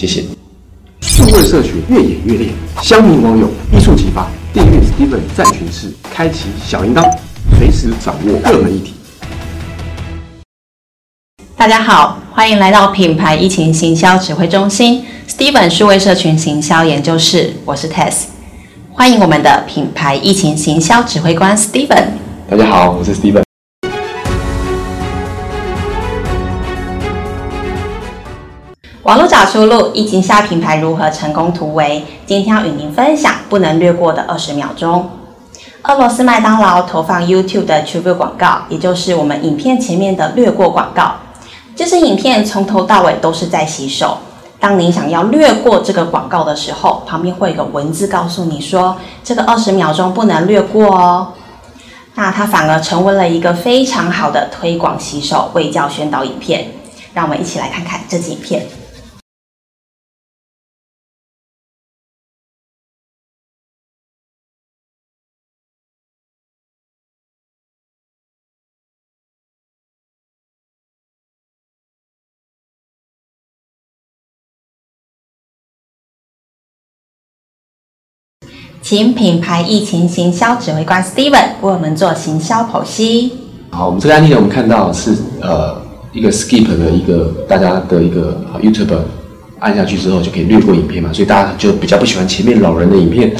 谢谢。数位社群越演越烈，乡民网友一触即发。订阅 Steven 战群室，开启小铃铛，随时掌握热门议题。大家好，欢迎来到品牌疫情行销指挥中心 Steven 数位社群行销研究室，我是 Tess。欢迎我们的品牌疫情行销指挥官 Steven。大家好，我是 Steven。网络找出路，疫情下品牌如何成功突围？今天要与您分享不能略过的二十秒钟。俄罗斯麦当劳投放 YouTube 的 Tribute 广告，也就是我们影片前面的略过广告。这支影片从头到尾都是在洗手。当您想要略过这个广告的时候，旁边会有个文字告诉你说，这个二十秒钟不能略过哦。那它反而成为了一个非常好的推广洗手、卫教宣导影片。让我们一起来看看这支影片。请品牌疫情行销指挥官 Steven 为我们做行销剖析。好，我们这个案例呢，我们看到是呃一个 skip 的一个大家的一个 YouTube 按下去之后就可以略过影片嘛，所以大家就比较不喜欢前面老人的影片。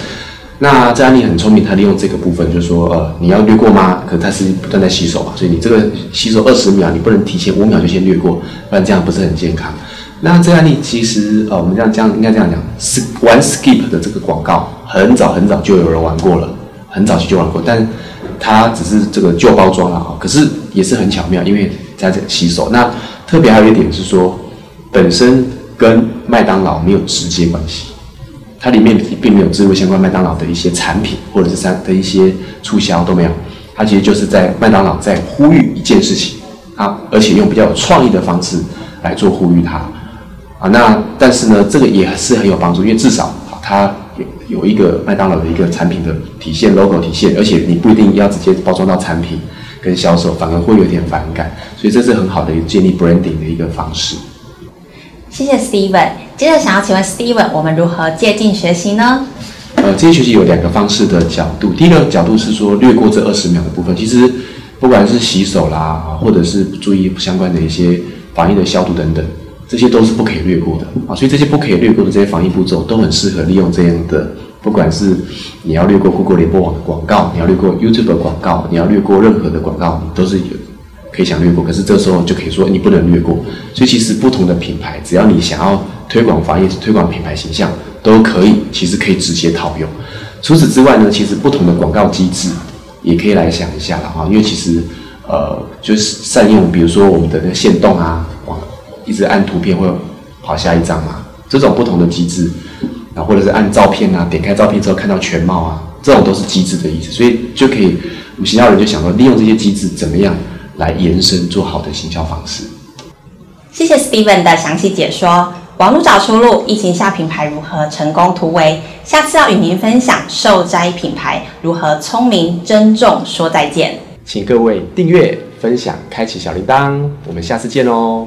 那这案例很聪明，他利用这个部分就是说呃你要略过吗？可他是不断在洗手嘛，所以你这个洗手二十秒，你不能提前五秒就先略过，不然这样不是很健康。那这案例其实呃我们这样这样应该这样讲，是玩 skip 的这个广告。很早很早就有人玩过了，很早期就玩过，但它只是这个旧包装了啊。可是也是很巧妙，因为在这洗手。那特别还有一点是说，本身跟麦当劳没有直接关系，它里面并没有植入相关麦当劳的一些产品或者是三的一些促销都没有。它其实就是在麦当劳在呼吁一件事情啊，而且用比较有创意的方式来做呼吁它啊。那但是呢，这个也是很有帮助，因为至少它。有有一个麦当劳的一个产品的体现，logo 体现，而且你不一定要直接包装到产品跟销售，反而会有点反感，所以这是很好的建立 branding 的一个方式。谢谢 Steven。接着想要请问 Steven，我们如何借镜学习呢？呃，借镜学习有两个方式的角度。第一个角度是说略过这二十秒的部分，其实不管是洗手啦，或者是注意相关的一些防疫的消毒等等。这些都是不可以略过的啊，所以这些不可以略过的这些防疫步骤都很适合利用这样的，不管是你要略过 Google 联播网的广告，你要略过 YouTube 的广告，你要略过任何的广告，你都是有可以想略过。可是这时候就可以说你不能略过。所以其实不同的品牌，只要你想要推广防疫、推广品牌形象，都可以，其实可以直接套用。除此之外呢，其实不同的广告机制也可以来想一下了哈，因为其实呃，就是善用，比如说我们的那个线动啊。一直按图片会跑下一张嘛？这种不同的机制，啊，或者是按照片啊，点开照片之后看到全貌啊，这种都是机制的意思。所以就可以，我们行销人就想说，利用这些机制怎么样来延伸做好的行销方式。谢谢 Steven 的详细解说。网络找出路，疫情下品牌如何成功突围？下次要与您分享受灾品牌如何聪明珍重说再见。请各位订阅、分享、开启小铃铛，我们下次见哦。